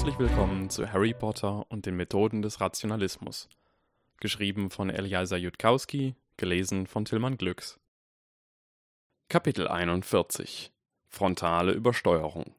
Herzlich willkommen zu Harry Potter und den Methoden des Rationalismus. Geschrieben von Eliasa Jutkowski, gelesen von Tillmann Glücks. Kapitel 41 Frontale Übersteuerung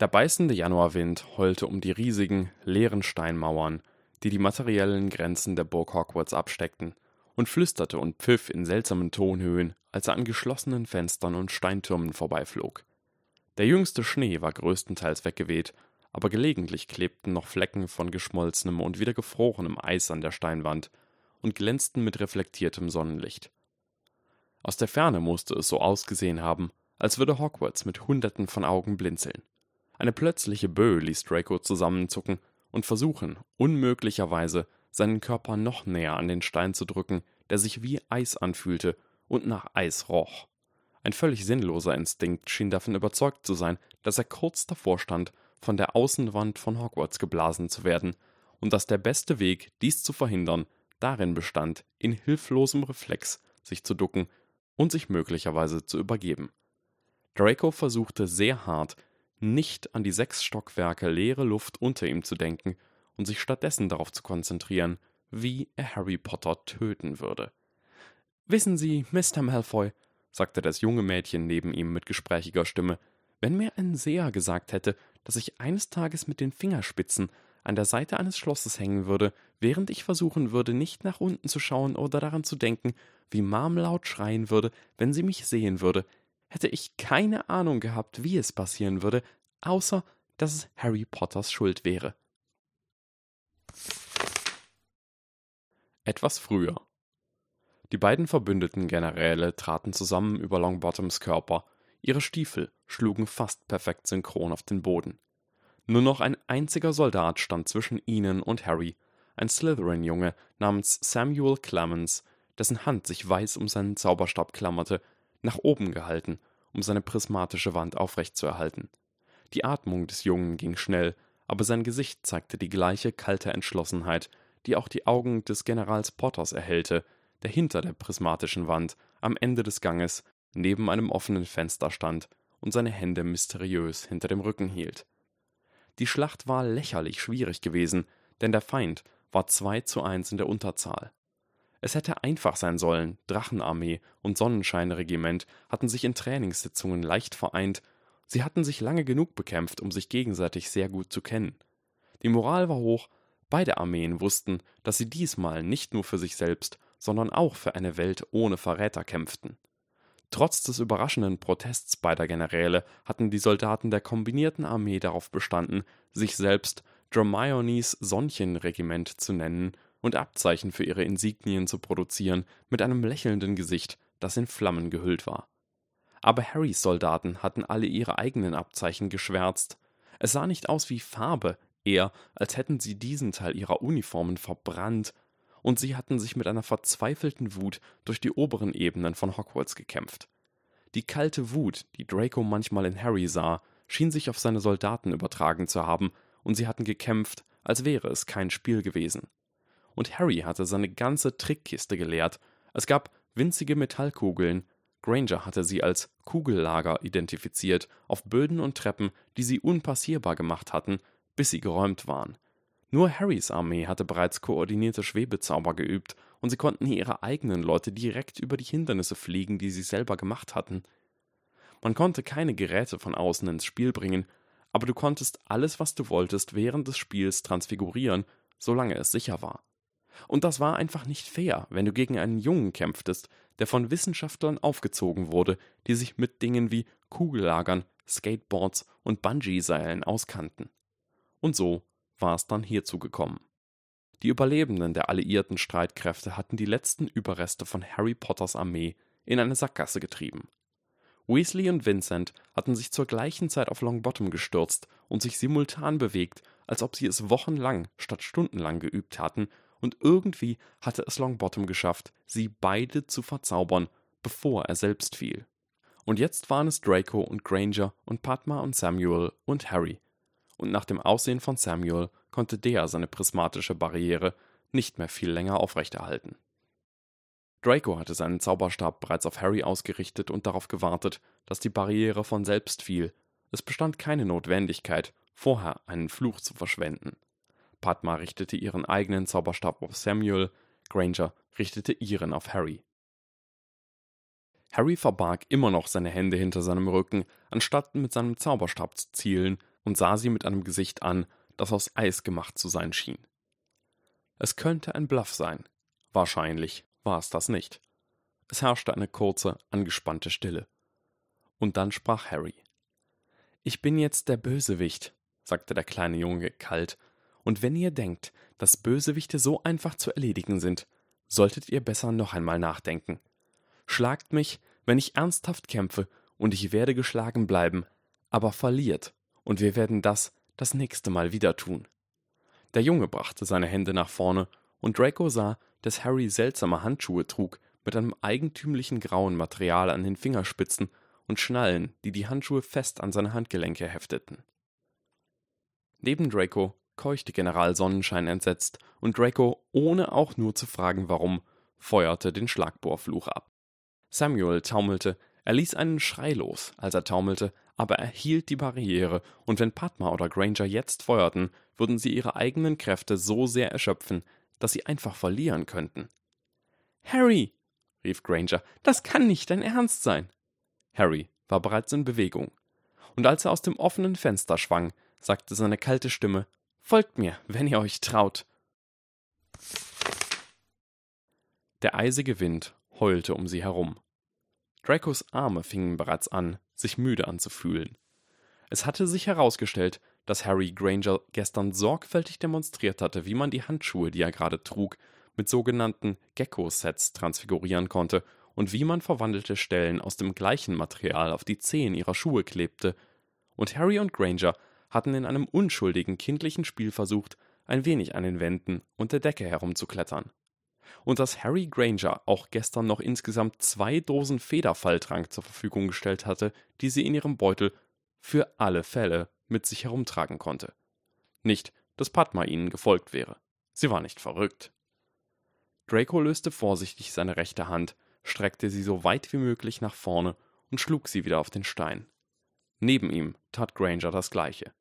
Der beißende Januarwind heulte um die riesigen, leeren Steinmauern, die die materiellen Grenzen der Burg Hogwarts absteckten, und flüsterte und pfiff in seltsamen Tonhöhen, als er an geschlossenen Fenstern und Steintürmen vorbeiflog. Der jüngste Schnee war größtenteils weggeweht, aber gelegentlich klebten noch Flecken von geschmolzenem und wieder gefrorenem Eis an der Steinwand und glänzten mit reflektiertem Sonnenlicht. Aus der Ferne musste es so ausgesehen haben, als würde Hogwarts mit Hunderten von Augen blinzeln. Eine plötzliche Böe ließ Draco zusammenzucken und versuchen, unmöglicherweise seinen Körper noch näher an den Stein zu drücken, der sich wie Eis anfühlte und nach Eis roch. Ein völlig sinnloser Instinkt schien davon überzeugt zu sein, dass er kurz davor stand, von der Außenwand von Hogwarts geblasen zu werden, und dass der beste Weg, dies zu verhindern, darin bestand, in hilflosem Reflex sich zu ducken und sich möglicherweise zu übergeben. Draco versuchte sehr hart, nicht an die sechs Stockwerke leere Luft unter ihm zu denken und sich stattdessen darauf zu konzentrieren, wie er Harry Potter töten würde. Wissen Sie, Mr. Malfoy, sagte das junge Mädchen neben ihm mit gesprächiger Stimme, wenn mir ein Seher gesagt hätte, dass ich eines Tages mit den Fingerspitzen an der Seite eines Schlosses hängen würde, während ich versuchen würde, nicht nach unten zu schauen oder daran zu denken, wie Mom laut schreien würde, wenn sie mich sehen würde, hätte ich keine Ahnung gehabt, wie es passieren würde, außer dass es Harry Potters Schuld wäre. Etwas früher. Die beiden verbündeten Generäle traten zusammen über Longbottoms Körper, ihre Stiefel schlugen fast perfekt synchron auf den Boden. Nur noch ein einziger Soldat stand zwischen ihnen und Harry, ein Slytherin-Junge namens Samuel Clemens, dessen Hand sich weiß um seinen Zauberstab klammerte, nach oben gehalten, um seine prismatische Wand aufrechtzuerhalten. Die Atmung des Jungen ging schnell, aber sein Gesicht zeigte die gleiche kalte Entschlossenheit, die auch die Augen des Generals Potters erhellte, der hinter der prismatischen Wand am Ende des Ganges neben einem offenen Fenster stand und seine Hände mysteriös hinter dem Rücken hielt. Die Schlacht war lächerlich schwierig gewesen, denn der Feind war zwei zu eins in der Unterzahl. Es hätte einfach sein sollen, Drachenarmee und Sonnenscheinregiment hatten sich in Trainingssitzungen leicht vereint, sie hatten sich lange genug bekämpft, um sich gegenseitig sehr gut zu kennen. Die Moral war hoch, beide Armeen wussten, dass sie diesmal nicht nur für sich selbst, sondern auch für eine Welt ohne Verräter kämpften. Trotz des überraschenden Protests beider Generäle hatten die Soldaten der kombinierten Armee darauf bestanden, sich selbst Dromaeones Sonnchenregiment zu nennen und Abzeichen für ihre Insignien zu produzieren mit einem lächelnden Gesicht, das in Flammen gehüllt war. Aber Harrys Soldaten hatten alle ihre eigenen Abzeichen geschwärzt. Es sah nicht aus wie Farbe, eher als hätten sie diesen Teil ihrer Uniformen verbrannt, und sie hatten sich mit einer verzweifelten Wut durch die oberen Ebenen von Hogwarts gekämpft. Die kalte Wut, die Draco manchmal in Harry sah, schien sich auf seine Soldaten übertragen zu haben, und sie hatten gekämpft, als wäre es kein Spiel gewesen und Harry hatte seine ganze Trickkiste geleert. Es gab winzige Metallkugeln. Granger hatte sie als Kugellager identifiziert, auf Böden und Treppen, die sie unpassierbar gemacht hatten, bis sie geräumt waren. Nur Harrys Armee hatte bereits koordinierte Schwebezauber geübt, und sie konnten ihre eigenen Leute direkt über die Hindernisse fliegen, die sie selber gemacht hatten. Man konnte keine Geräte von außen ins Spiel bringen, aber du konntest alles, was du wolltest, während des Spiels transfigurieren, solange es sicher war. Und das war einfach nicht fair, wenn du gegen einen Jungen kämpftest, der von Wissenschaftlern aufgezogen wurde, die sich mit Dingen wie Kugellagern, Skateboards und Bungee-Seilen auskannten. Und so war es dann hierzu gekommen. Die Überlebenden der alliierten Streitkräfte hatten die letzten Überreste von Harry Potters Armee in eine Sackgasse getrieben. Weasley und Vincent hatten sich zur gleichen Zeit auf Longbottom gestürzt und sich simultan bewegt, als ob sie es wochenlang statt stundenlang geübt hatten und irgendwie hatte es Longbottom geschafft, sie beide zu verzaubern, bevor er selbst fiel. Und jetzt waren es Draco und Granger und Padma und Samuel und Harry. Und nach dem Aussehen von Samuel konnte der seine prismatische Barriere nicht mehr viel länger aufrechterhalten. Draco hatte seinen Zauberstab bereits auf Harry ausgerichtet und darauf gewartet, dass die Barriere von selbst fiel, Es bestand keine Notwendigkeit, vorher einen Fluch zu verschwenden. Padma richtete ihren eigenen Zauberstab auf Samuel, Granger richtete ihren auf Harry. Harry verbarg immer noch seine Hände hinter seinem Rücken, anstatt mit seinem Zauberstab zu zielen, und sah sie mit einem Gesicht an, das aus Eis gemacht zu sein schien. Es könnte ein Bluff sein. Wahrscheinlich war es das nicht. Es herrschte eine kurze, angespannte Stille. Und dann sprach Harry. Ich bin jetzt der Bösewicht, sagte der kleine Junge kalt, und wenn ihr denkt, dass Bösewichte so einfach zu erledigen sind, solltet ihr besser noch einmal nachdenken. Schlagt mich, wenn ich ernsthaft kämpfe, und ich werde geschlagen bleiben, aber verliert, und wir werden das das nächste Mal wieder tun. Der Junge brachte seine Hände nach vorne, und Draco sah, dass Harry seltsame Handschuhe trug, mit einem eigentümlichen grauen Material an den Fingerspitzen und Schnallen, die die Handschuhe fest an seine Handgelenke hefteten. Neben Draco keuchte General Sonnenschein entsetzt, und Draco, ohne auch nur zu fragen warum, feuerte den Schlagbohrfluch ab. Samuel taumelte, er ließ einen Schrei los, als er taumelte, aber er hielt die Barriere, und wenn Padma oder Granger jetzt feuerten, würden sie ihre eigenen Kräfte so sehr erschöpfen, dass sie einfach verlieren könnten. Harry, rief Granger, das kann nicht dein Ernst sein. Harry war bereits in Bewegung. Und als er aus dem offenen Fenster schwang, sagte seine kalte Stimme Folgt mir, wenn ihr euch traut. Der eisige Wind heulte um sie herum. Dracos Arme fingen bereits an, sich müde anzufühlen. Es hatte sich herausgestellt, dass Harry Granger gestern sorgfältig demonstriert hatte, wie man die Handschuhe, die er gerade trug, mit sogenannten Gecko-Sets transfigurieren konnte und wie man verwandelte Stellen aus dem gleichen Material auf die Zehen ihrer Schuhe klebte. Und Harry und Granger hatten in einem unschuldigen kindlichen Spiel versucht, ein wenig an den Wänden und der Decke herumzuklettern. Und dass Harry Granger auch gestern noch insgesamt zwei Dosen Federfalltrank zur Verfügung gestellt hatte, die sie in ihrem Beutel für alle Fälle mit sich herumtragen konnte. Nicht, dass Padma ihnen gefolgt wäre. Sie war nicht verrückt. Draco löste vorsichtig seine rechte Hand, streckte sie so weit wie möglich nach vorne und schlug sie wieder auf den Stein. Neben ihm tat Granger das gleiche.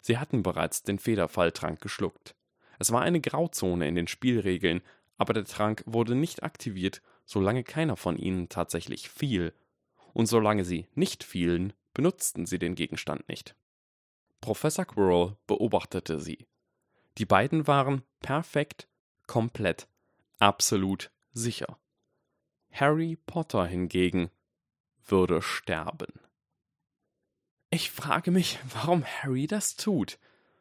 Sie hatten bereits den Federfalltrank geschluckt. Es war eine Grauzone in den Spielregeln, aber der Trank wurde nicht aktiviert, solange keiner von ihnen tatsächlich fiel. Und solange sie nicht fielen, benutzten sie den Gegenstand nicht. Professor Quirrell beobachtete sie. Die beiden waren perfekt, komplett, absolut sicher. Harry Potter hingegen würde sterben. Ich frage mich, warum Harry das tut,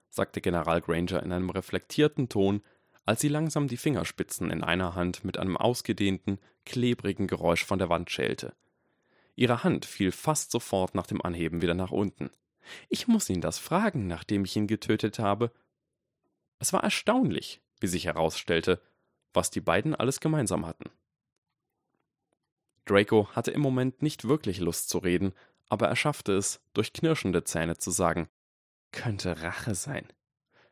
sagte General Granger in einem reflektierten Ton, als sie langsam die Fingerspitzen in einer Hand mit einem ausgedehnten, klebrigen Geräusch von der Wand schälte. Ihre Hand fiel fast sofort nach dem Anheben wieder nach unten. Ich muss ihn das fragen, nachdem ich ihn getötet habe. Es war erstaunlich, wie sich herausstellte, was die beiden alles gemeinsam hatten. Draco hatte im Moment nicht wirklich Lust zu reden, aber er schaffte es, durch knirschende Zähne zu sagen, könnte Rache sein.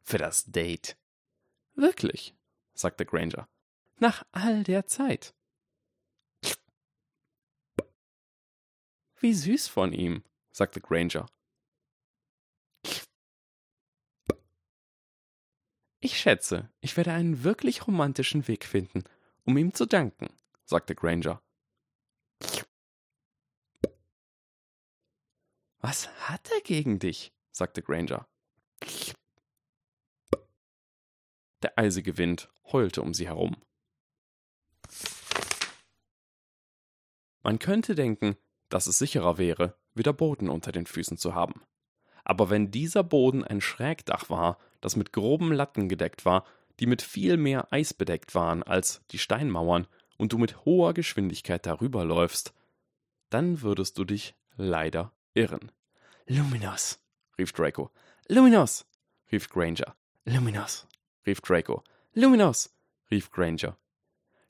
Für das Date. Wirklich, sagte Granger. Nach all der Zeit. Wie süß von ihm, sagte Granger. Ich schätze, ich werde einen wirklich romantischen Weg finden, um ihm zu danken, sagte Granger. Was hat er gegen dich? sagte Granger. Der eisige Wind heulte um sie herum. Man könnte denken, dass es sicherer wäre, wieder Boden unter den Füßen zu haben. Aber wenn dieser Boden ein Schrägdach war, das mit groben Latten gedeckt war, die mit viel mehr Eis bedeckt waren als die Steinmauern, und du mit hoher Geschwindigkeit darüber läufst, dann würdest du dich leider irren. Luminos, rief Draco. Luminos, rief Granger. Luminos, rief Draco. Luminos, rief Granger.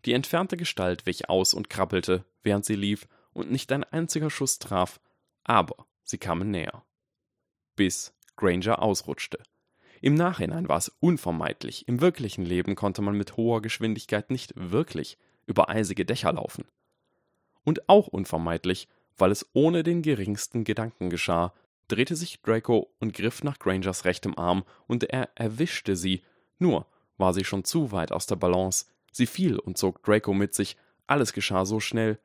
Die entfernte Gestalt wich aus und krabbelte, während sie lief, und nicht ein einziger Schuss traf, aber sie kamen näher. Bis Granger ausrutschte. Im Nachhinein war es unvermeidlich, im wirklichen Leben konnte man mit hoher Geschwindigkeit nicht wirklich über eisige Dächer laufen. Und auch unvermeidlich, weil es ohne den geringsten Gedanken geschah, drehte sich Draco und griff nach Grangers rechtem Arm, und er erwischte sie. Nur war sie schon zu weit aus der Balance. Sie fiel und zog Draco mit sich. Alles geschah so schnell.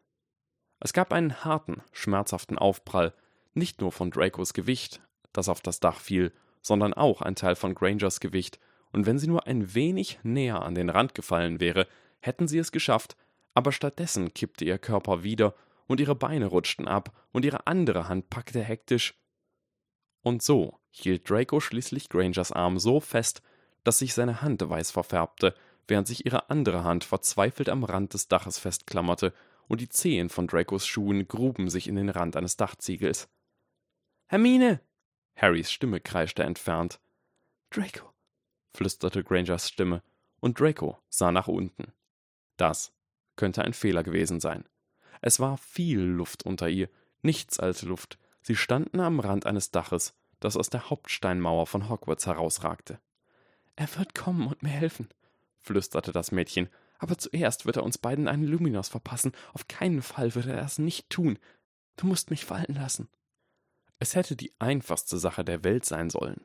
Es gab einen harten, schmerzhaften Aufprall, nicht nur von Dracos Gewicht, das auf das Dach fiel, sondern auch ein Teil von Grangers Gewicht, und wenn sie nur ein wenig näher an den Rand gefallen wäre, hätten sie es geschafft, aber stattdessen kippte ihr Körper wieder, und ihre Beine rutschten ab, und ihre andere Hand packte hektisch. Und so hielt Draco schließlich Grangers Arm so fest, dass sich seine Hand weiß verfärbte, während sich ihre andere Hand verzweifelt am Rand des Daches festklammerte, und die Zehen von Dracos Schuhen gruben sich in den Rand eines Dachziegels. Hermine! Harrys Stimme kreischte entfernt. Draco, flüsterte Grangers Stimme, und Draco sah nach unten. Das könnte ein Fehler gewesen sein. Es war viel Luft unter ihr, nichts als Luft. Sie standen am Rand eines Daches, das aus der Hauptsteinmauer von Hogwarts herausragte. Er wird kommen und mir helfen, flüsterte das Mädchen, aber zuerst wird er uns beiden einen Luminos verpassen. Auf keinen Fall wird er das nicht tun. Du musst mich fallen lassen. Es hätte die einfachste Sache der Welt sein sollen.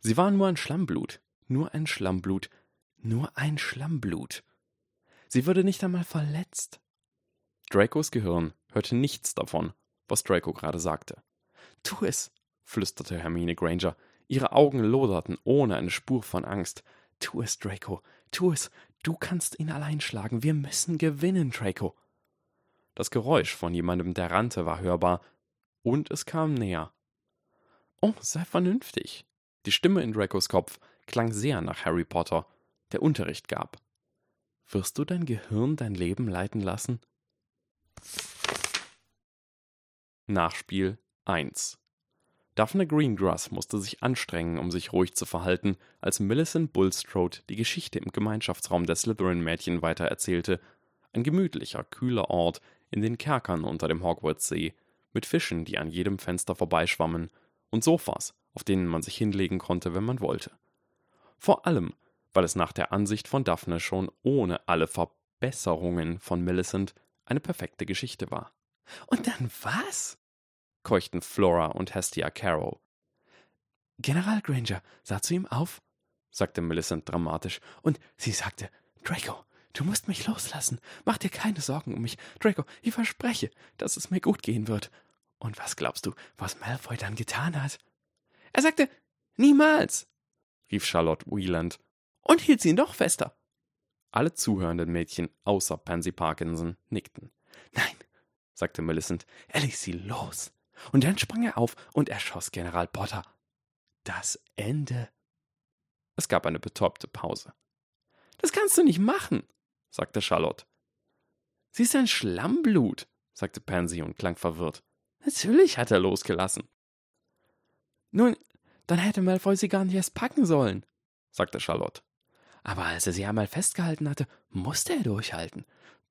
Sie war nur ein Schlammblut, nur ein Schlammblut, nur ein Schlammblut. Sie würde nicht einmal verletzt. Dracos Gehirn hörte nichts davon, was Draco gerade sagte. Tu es, flüsterte Hermine Granger. Ihre Augen loderten ohne eine Spur von Angst. Tu es, Draco, tu es. Du kannst ihn allein schlagen. Wir müssen gewinnen, Draco. Das Geräusch von jemandem, der rannte, war hörbar, und es kam näher. Oh, sei vernünftig. Die Stimme in Dracos Kopf klang sehr nach Harry Potter, der Unterricht gab. Wirst du dein Gehirn dein Leben leiten lassen? Nachspiel 1 Daphne Greengrass musste sich anstrengen, um sich ruhig zu verhalten, als Millicent Bulstrode die Geschichte im Gemeinschaftsraum der Slytherin-Mädchen weitererzählte. Ein gemütlicher, kühler Ort in den Kerkern unter dem Hogwarts-See, mit Fischen, die an jedem Fenster vorbeischwammen, und Sofas, auf denen man sich hinlegen konnte, wenn man wollte. Vor allem weil es nach der Ansicht von Daphne schon ohne alle Verbesserungen von Millicent eine perfekte Geschichte war. Und dann was? Keuchten Flora und Hestia Carroll. General Granger sah zu ihm auf, sagte Millicent dramatisch, und sie sagte, Draco, du musst mich loslassen. Mach dir keine Sorgen um mich. Draco, ich verspreche, dass es mir gut gehen wird. Und was glaubst du, was Malfoy dann getan hat? Er sagte, niemals, rief Charlotte Wieland und hielt sie ihn doch fester. Alle zuhörenden Mädchen außer Pansy Parkinson nickten. Nein, sagte Millicent, er ließ sie los. Und dann sprang er auf und erschoss General Potter. Das Ende. Es gab eine betäubte Pause. Das kannst du nicht machen, sagte Charlotte. Sie ist ein Schlammblut, sagte Pansy und klang verwirrt. Natürlich hat er losgelassen. Nun, dann hätte Malfoy sie gar nicht erst packen sollen, sagte Charlotte. Aber als er sie einmal festgehalten hatte, musste er durchhalten.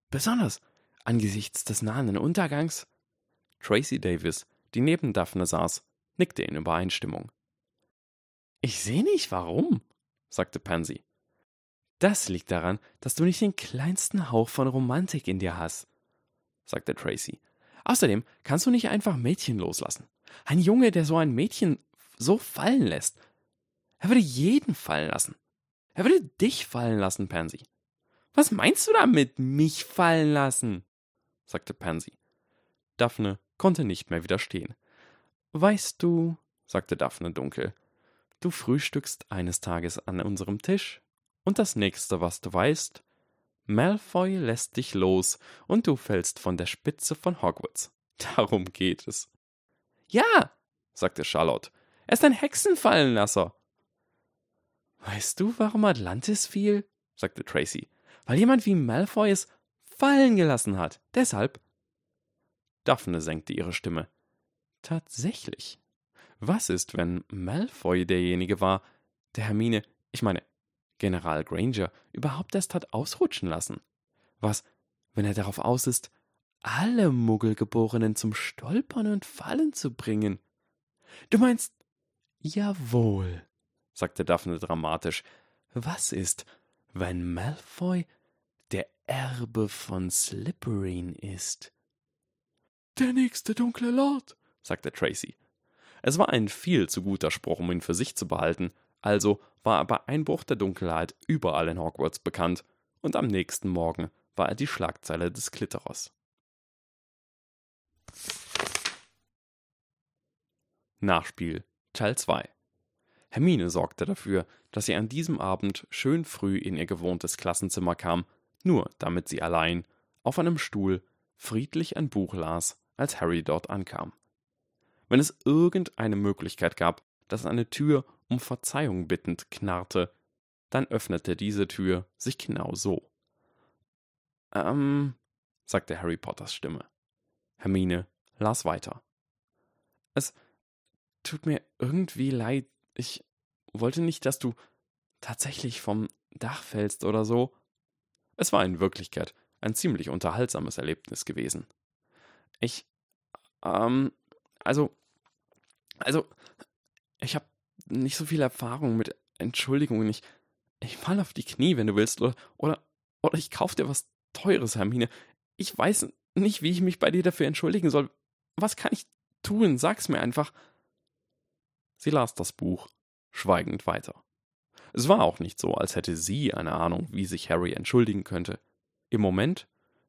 Besonders angesichts des nahenden Untergangs. Tracy Davis, die neben Daphne saß, nickte in Übereinstimmung. Ich sehe nicht warum, sagte Pansy. Das liegt daran, dass du nicht den kleinsten Hauch von Romantik in dir hast, sagte Tracy. Außerdem kannst du nicht einfach Mädchen loslassen. Ein Junge, der so ein Mädchen so fallen lässt. Er würde jeden fallen lassen. Er würde dich fallen lassen, Pansy. Was meinst du damit, mich fallen lassen? sagte Pansy. Daphne konnte nicht mehr widerstehen. Weißt du, sagte Daphne dunkel, du frühstückst eines Tages an unserem Tisch, und das nächste, was du weißt, Malfoy lässt dich los und du fällst von der Spitze von Hogwarts. Darum geht es. Ja, sagte Charlotte, er ist ein Hexenfallenlasser. Weißt du, warum Atlantis fiel? sagte Tracy. Weil jemand wie Malfoy es fallen gelassen hat. Deshalb. Daphne senkte ihre Stimme. Tatsächlich. Was ist, wenn Malfoy derjenige war, der Hermine, ich meine, General Granger, überhaupt erst hat ausrutschen lassen? Was, wenn er darauf aus ist, alle Muggelgeborenen zum Stolpern und Fallen zu bringen? Du meinst, jawohl, sagte Daphne dramatisch. Was ist, wenn Malfoy der Erbe von Slytherin ist? Der nächste dunkle Lord, sagte Tracy. Es war ein viel zu guter Spruch, um ihn für sich zu behalten, also war er bei Einbruch der Dunkelheit überall in Hogwarts bekannt, und am nächsten Morgen war er die Schlagzeile des Klitterers. Nachspiel Teil 2 Hermine sorgte dafür, dass sie an diesem Abend schön früh in ihr gewohntes Klassenzimmer kam, nur damit sie allein, auf einem Stuhl, friedlich ein Buch las, als Harry dort ankam. Wenn es irgendeine Möglichkeit gab, dass eine Tür um Verzeihung bittend knarrte, dann öffnete diese Tür sich genau so. Ähm, sagte Harry Potters Stimme. Hermine las weiter. Es tut mir irgendwie leid, ich wollte nicht, dass du tatsächlich vom Dach fällst oder so. Es war in Wirklichkeit ein ziemlich unterhaltsames Erlebnis gewesen. Ich, ähm, also, also, ich habe nicht so viel Erfahrung mit Entschuldigungen. Ich, ich fall auf die Knie, wenn du willst, oder, oder, oder ich kauf dir was Teures, Hermine. Ich weiß nicht, wie ich mich bei dir dafür entschuldigen soll. Was kann ich tun? Sag's mir einfach. Sie las das Buch, schweigend weiter. Es war auch nicht so, als hätte sie eine Ahnung, wie sich Harry entschuldigen könnte. Im Moment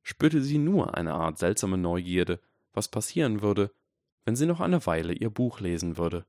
spürte sie nur eine Art seltsame Neugierde, was passieren würde, wenn sie noch eine Weile ihr Buch lesen würde.